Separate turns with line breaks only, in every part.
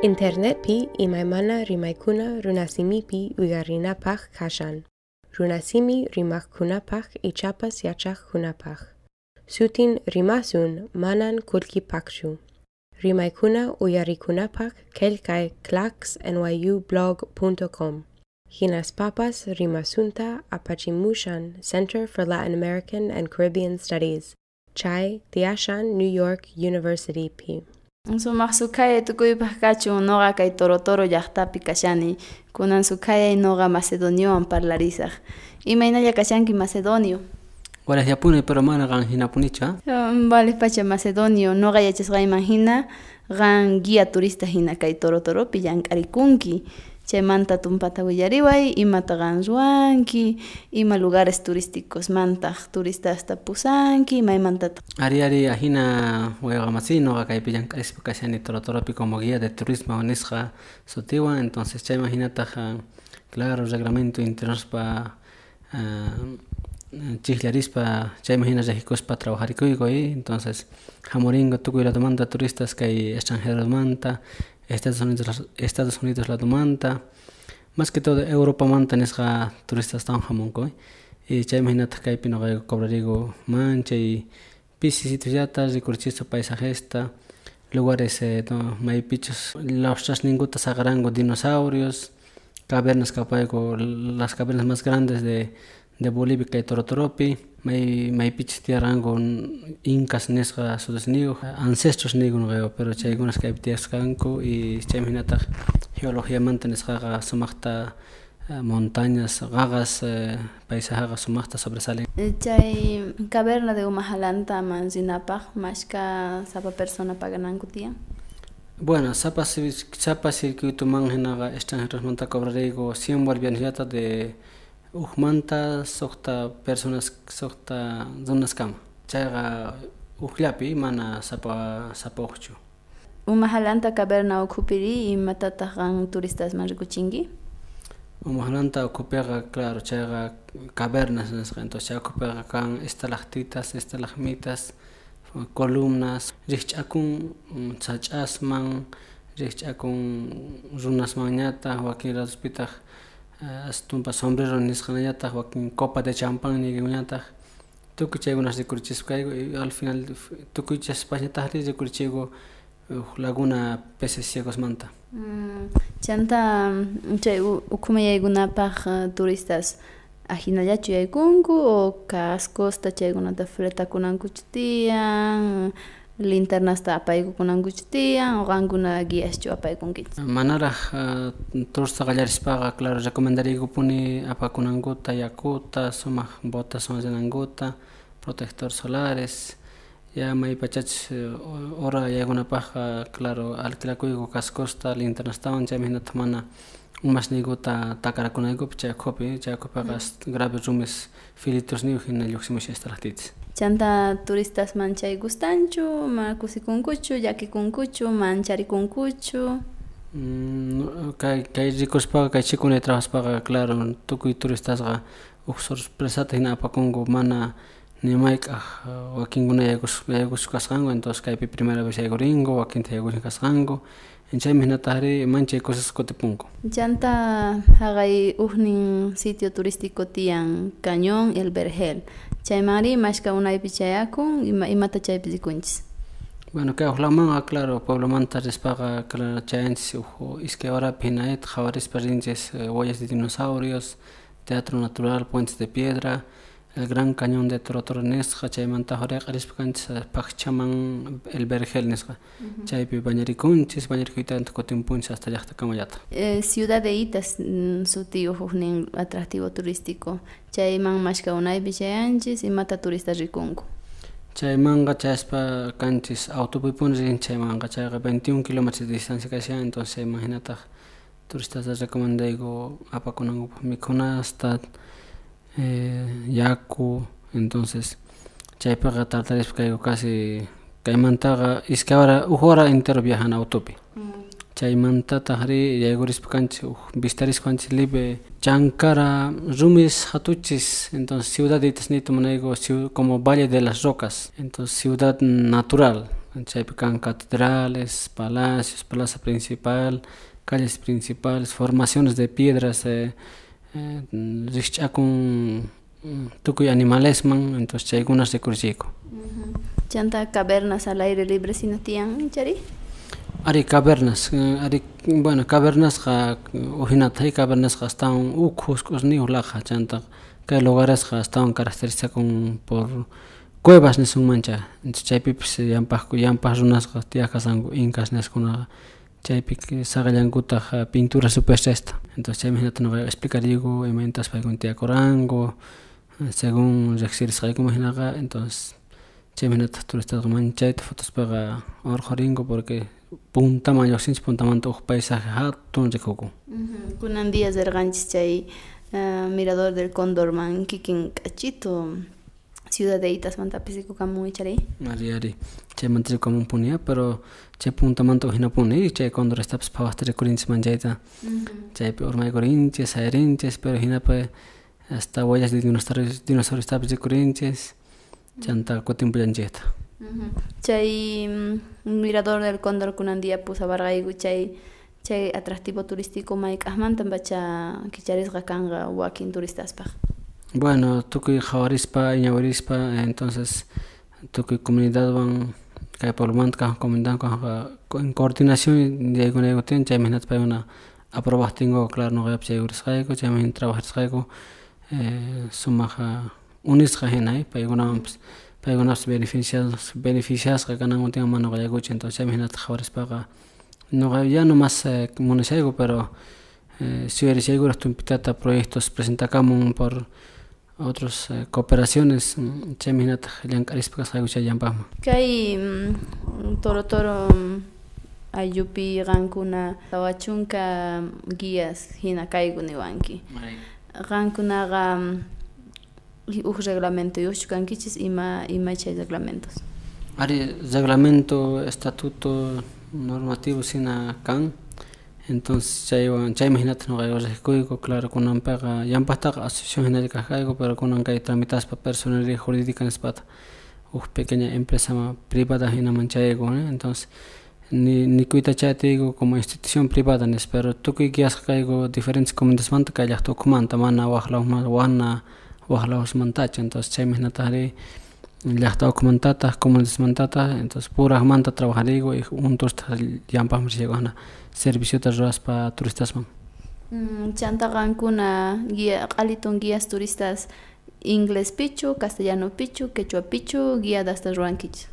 Internet pi imaymana rimaykuna runasimipi uygarinapaq kashan. Runasimi rimakkunapaq ichapas yachaqkunapaq. Sutin rimasun manan kulkipaqchu. Rimaykuna uyarikunapaq kelkay clacksnyublog.com. Hinas papas rimasunta apachimushan Center for Latin American and Caribbean Studies. Chai Tiashan New York University P.
Sumaq sukaya tukuypaq kachun noqa kay Torotoro llaqtapi kashani kunan sukaya noqa Macedoniowan parlarisaq imaynalla kashanki Macedonio.
Walas yapuni pero mana qan hinapunicha
Um, Vale pacha Macedonio. Noqa yachasqayman hina qan guía turista hina kay Torotoropi llank'arikunki chaymanta tumpata willariway imata qan ruwanki ima lugares turísticos mantaq turistasta pusanki maymantataq
ari ari ahina huegamasi noqa kaypi llank'arispa kashani torotoropi como guía de turismo nisqa sutiwan entonces chayman hinataq claro reglamento internaspa chiklarispa chayman hina rijikuspa trabajarikuykuy entonces hamurinqa tukuy ladumanta turistas kay extranjeromanta Estados Unidos Estados Unidos ladumanta más que todo Europa manta nisqa turistas tan hamunkuy y chayman hinataq kaypi noqayku cobrariku mancha y pisi sitiosllata rikurichispa paisajesta lugares eh, no, maypichus los ninguta saqaranku dinosaurios. Cavernas kapayku las cavernas más grandes de de Bolivia kay Torotoropi may maypichis tiyarqanku incas nisqa sudesniku ancestros niku nuqayku pero chaykunas kaypi tiyasqanku y chaymi hinataq geologiamanta nisqaqa sumaqta montañas qaqas paisajaqa sumaqta sobresalen.
Chay caverna de Humajalanta mansinapaq mashka sapa persona pagananku tiyan.
Bueno, sapa sapa circuitoman hinaqa extranjerosmanta cobrariyku 100 bolivianosllata de hukmanta suqta personas suqta runaskama chayqa ukllapi mana sapa ukchu
Humajalanta caverna ukhupiri imatataq qan turistasman rikuchinki
Humajalanta ukhupiqa claro chayqa cavernas nisqa entonces chay ukhupiqa kan estalactitas estalagmitas columnas rikch'akun sach'asman rikch'akun runasmanñataq wakin astunpa sombrero nisqañataq wakin copa de champán nikunñataq tukuy chaykunas rikurichispa kayku y al final tukuy chaspañataqri rikurichiyku huk laguna peces ciegosmanta
chanta chay ukhumayaykunapaq turistas ahinallachu yaykunku o cascosta chaykunata fletakunankuchu tiyan linternasta apaykukunankuchtiyan qankunaki aschu apaykunkichis
manaraj eh, tursaqallarispaqa claro recomendarikupuni apakunankuta yakuta sumaq botas ya, eh, ya ta protector solares ya maypachach hora yaykunapaqqa claro alquilakuyku kasqusqa linternastawan chaymihinata mana umashnikuyta takarakunaykupi chayakhupi eh, chayakhupiqa mm. grave rumis filtrosniyuq hina lluqsimushaystalajtichis
chanta turistasman chay gustanchu ma kusikunkuchu llakikunkuchu mancharikunkuchu
kay kay rikuspaqa kay chikunay trabajaspaqa claro tukuy turistasqa huk sorpresata hina apakunku mana nimayk'aq wakinkuna yaykus yaykuschu kasqanku entonces kaypi primera vez yaykurinku wakinta yaykusha kasqanku chaymi hinataqri manchay cosas kutipunku
chanta haqay huknin sitio turístico tiyan Cañón El Vergel. Chaymari mashka unaypi chayakun ima imata chaypi rikunchis
bueno kay huklanmanqa claro pueblomanta rispaqa claro chayanchis huk iskay horapi hinayta qawarispa rinchis huellas de dinosaurios teatro natural puentes de piedra el gran cañón de Torotoro nisqa chaymanta hurayqa kanchis paqchaman el vergel nisqa chaypi bañarikunchis bañarikuykanta kutimpunchis hasta llaqtakamallata
eh, ciudad de Itas suti huknin atractivo turístico. Chayman mashka unaypi chayanchis imata turista rikunku
chaymanqa chayaspa kanchis autopipuni rin chaymanqa chayqa 21 kilómetros de distancia kashan entonces chayman hinataq turistasta recomendayku apakunankupak mikhunasta eh, yaku entonces chaypiqa tartarispa casi kaymantaqa iskay hora huk hora entero viajana autopi chaymantataqri yaykurispa kanchis huk vistarispa kanchis libre chankara rumis hatuchis. Entonces ciudad de Itas niyta munayku como valle de las rocas. Entonces ciudad natural. Chaypi kan catedrales, palacios, plaza principal, calles principales, formaciones de piedras, eh, eh, rikch'akun tukuy animalesman, entonces chaykunas rikurchiyku.
Chanta cavernas al aire libre chari?
Ari cavernas, ari bueno, cavernas hay cavernas estaban ukhus q'usniw laqa chanta kay lugares estaban caracterizakun por cuevas nisunmancha entonces incas chaypi saqallankutaq pintura superstesta entonces chaymi hinata explicariyku imaymantas paykuna tiyakuranku según riqsirisqaykuma hinaqa entonces chaymi hinata turistaqa manchayta fotospiqa urqurinku porque puntaman lluqsinchik puntamanta uq paisaje hatun rikukun
kunan días rirqanchis chay uh, mirador del condorman kikin k'achito ciudad de itasmantapis rikukamun charay
ari ari chaymanta rikukamunpuni pero chay puntamanta uhinapuni chay condorestapas phawaqta rikurinchis manchayta chaypi urmaykurinchis sayrinchis pero hinapi hasta huellas de dinosauriostapas rikurinchis chanta kutinpullanchikta
chay mirador del cóndor kunan día pusabarqayku chay chay atractivo turístico may k'aqmanta pacha kicharisqa kanqa wakin turistaspaq
bueno tukuy qhawarispa iñawirispa entonces tukuy comunidadwan kay pueblomanta kaq comunidad kaqqa en coordinación yaykunaykutin chaymi hinata paykuna aprobajtinku claro ñuqapish yaykurisqayku chaymi hina trabajarisqayku sumaq unisqa hinay paykunawanpas paykunapas beneficiados beneficiasqa kanankutin ama ñuqa yaykuchik entonces chaymi hinata qhawarispaqa ñuqa ya no más munashayku pero si yuyarishaykuraq tumpitata proyectos presentakamun por otros cooperaciones. Chaymi hinata llank'arispa kasqayku chay llampaqman
kay toro toro ayllupi qankuna tawachunka guías hina kayku niwanki qankunaqa huk reglamento yuqchu kankichis ima ima chay reglamentos.
Ari reglamento estatuto normativo sina kan entonces chaywan chaymi hinata ñuqa riqkuyku claro pero kunan kay tramitaspa personalidad jurídica nispata huk pequeña empresa privada hinaman chayayku entonces ni nikuyta chayatiyku como institución privada pero tukuy guiasqa kayku diferentes comunidadmanta kay llaqta ukmanta mana waqlawman wana entonces chaymi hinataqri llaqta ukmantataq comunidadmantataq entonces puraqmanta trabajariyku y juntos llampaqmi rishayku hana serviciota ruraspa turistasman
chanta qankuna guía q'alitun guías turistas inglés pichu castellano pichu quechua pichu guiadasta rurankichis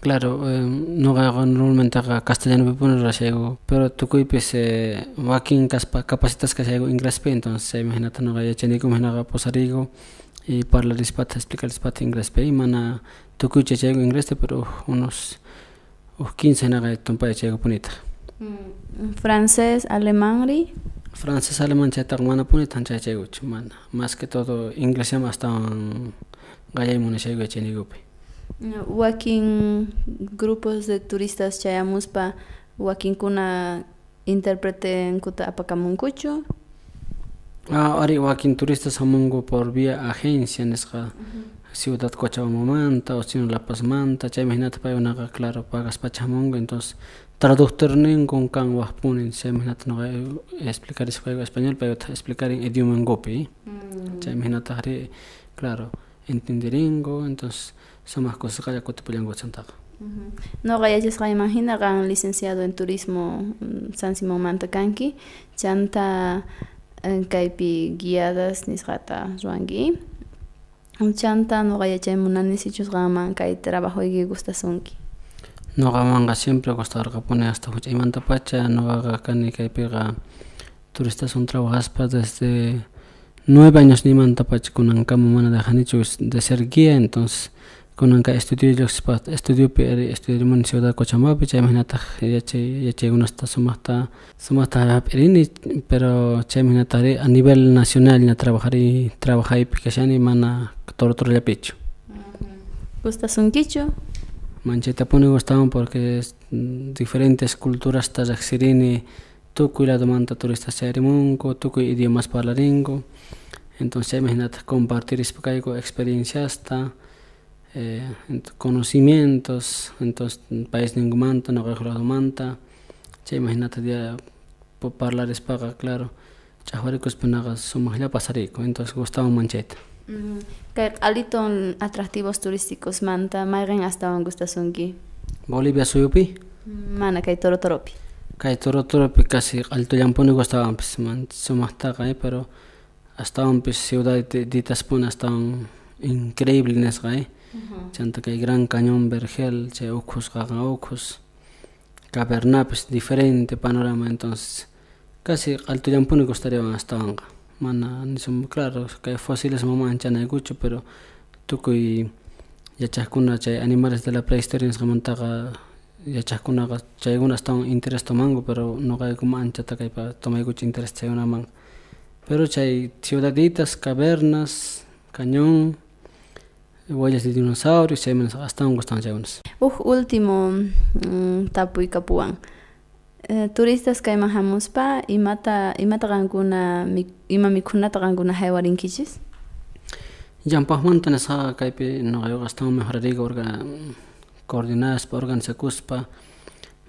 Claro, eh, ñuqaqa normalmente castellanopipuni rurashayku pero tukuypis eh, wakin kaspa capacitas kashayku inglespi entonces chaymi hinata ñuqa yachaniykumi hinaqa y parlarispata explicarispata inglespi y mana tukuycha yachayku inglespi pero unos unos 15 hinaqa tumpay yachayku punita.
Francés alemán
francés alemán chaytaqa mana punita yachaykuchu mana más que todo inglés llama astawan qayay munashayku yachaniykupi
wakin grupos de turistas chayamuspa wakinkuna interpretenkuta apakamunkuchu
ah, ari wakin turistas hamunku por vía agencia nisqa ciudad Cochabamamanta o sino La Pazmanta chaymi hinata paykunaqa claro pagaspacha hamunku entonces traductor ninkun kan waqpuni chaymi hinata ñuqa explicarisqayku español paykuta explicarin idiomankupi chaymi hinataqri claro entenderingu entonces sumaq kusaqalla kutipullanku chantaqa
Ñuqa yachasqayman hina qan licenciado en turismo San Simonmanta kanki chanta kaypi guiadas nisqata ruanki chanta ñuqa yachaymunani sichus qanman kay trabajuyki gustasunki
ñuqamanqa siempre gustarqapuni hasta huch'aymantapacha ñuqaqa kani kaypiqa turistasun trabajaspa desde nueve años nimantapacha kunankama mana dejanichu de ser guía entonces kunanka estudio lluqsispa estudiopi estudiarimuni ciudad Cochabambapi chaymi hinataq yachay yachaykunasta sumaqta sumaqta hap'irini pero chaymi hinataqri a nivel nacional ña trabajari trabajaypi kashani mana toro torollapichu
gustasunkichu
manchaytapuni gustawan porque diferentes culturasta riqsirini tukuy ladomanta turistas chayarimunku tukuy idiomas parlarinku entonces chaymi hinata compartirispa kayku experienciasta eh, conocimientos, entonces país ningumanta, no manta, che imagínate por hablar espaga, claro, chahuaricos penaga sumajla pasarico, entonces Gustavo Mancheta.
Mm, que aliton atractivos turísticos manta, maigen hasta gustasunki.
Bolivia suyupi?
Mana kay toro toropi.
Kay toro toropi casi alto yampuni gustaban pues man sumahtaga, pero hasta un pues ciudad de ditas pon hasta un increíble nesga, eh. Chanta que gran cañón vergel, che ojos gaga diferente panorama entonces. Casi alto yampuni gustaría hasta anga. Mana ni son claro que fósiles mamá chana gucho, pero tukuy yachakuna chay animales de la prehistoria nos remontaga yachakkunaqa chaykunas tan interés tomangu pero noqayku anchata kaypa tomaykuchu interés chaykunaman pero chay ciudaditas cavernas cañón huellas de dinosaurios chaymanas astawan gustan chaykunas
uj último mm, tapuy kapuwan eh, turistas kayman hamuspa imata imata qankuna ima mikhunata qankuna haywarinkichis
llampaqmanta nisqa kaypi noqayuqa astawan mejorariga orga coordinadas pa organizakuspa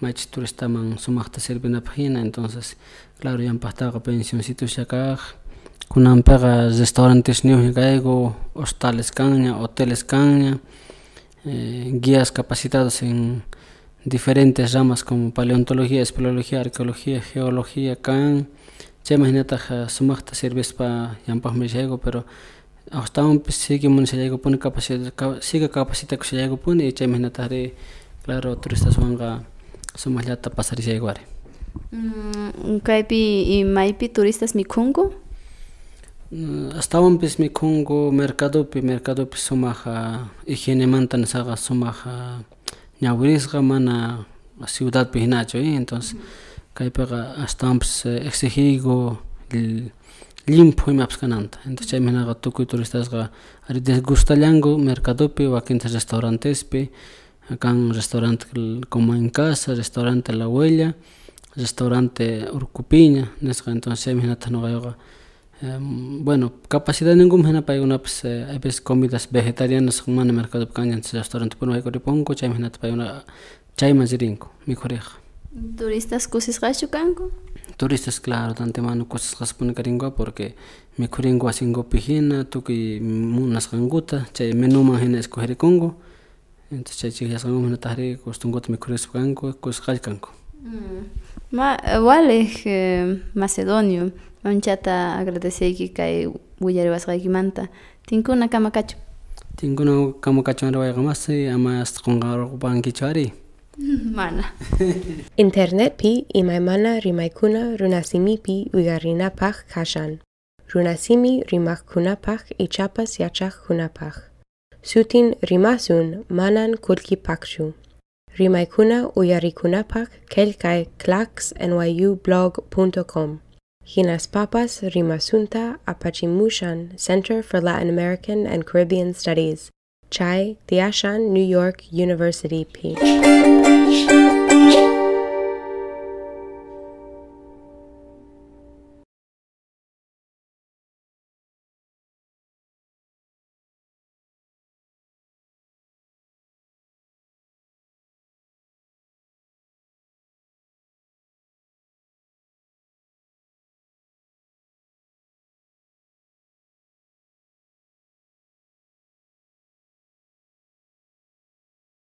maychis turistaman sumaqta sirvinapaq hina entonces claro llampaqtaqa pensioncitos kaq kunanpiqa restaurantes niwña kayku hostales kanña hoteles kanña eh, guías capacitados en diferentes ramas como paleontología, espeleología, arqueología, geología kan. Chayman hinataqa sumaqta servispa llampaqmi pero hasta pues sigue mun sigue pone capacita que sigue pone y mena tare claro turistas wanga sumallata pasar sigue guare
mm y maipi turistas mikungu
hasta un pues mikungu mercado pi mercado pi sumaja higiene mantan saga sumaja ñawrisga mana ciudad pi hinacho entonces kaypi hasta un pues exigigo el limpio imapskananta entonces chayminaqa tukuy turistasqa ari desgustallanku mercadopi wakinta restaurantespi kan restaurante como en casa restaurante la huella restaurante urkupiña nisqa entonces chaymihinata noqayuqa bueno capacidad ningún hina paykunapas hay veces comidas vegetarianas mana mercadopi kanña restaurante puni waykuripunku chaymihinata paykuna chayman rinku mikhuriqa
turistas kusisqachu kanku
turistas claro tantemano kusisqaspuni karinkuqa porque mikhurinku wasinkupi hina tukuy munasqankuta chay menuman hina escogerikunku entonces chay chiqllasqankuman hina tahri costumbrota mikhurispa kanku kusisqalla kanku
ma wale eh, macedonio onchata agradeceki kay willariwasqayki manta tinkuna kama kachu.
Tinkuna kama kachunra wayqamasi ama asqunqarpankichu ari?
Mana.
Internet pi imai mana internetpi runasimi pi, wigarina pach kashan. Runasimi rimaqkunapaq ichapas yachaqkunapaq sutin rimasun manan kullkipaqchu rimaykuna uyarikunapaq qelqay claxnyu blog.com Hinas papas rimasunta apachimushan Center for Latin American and Caribbean Studies. Chai Tiashan New York University P.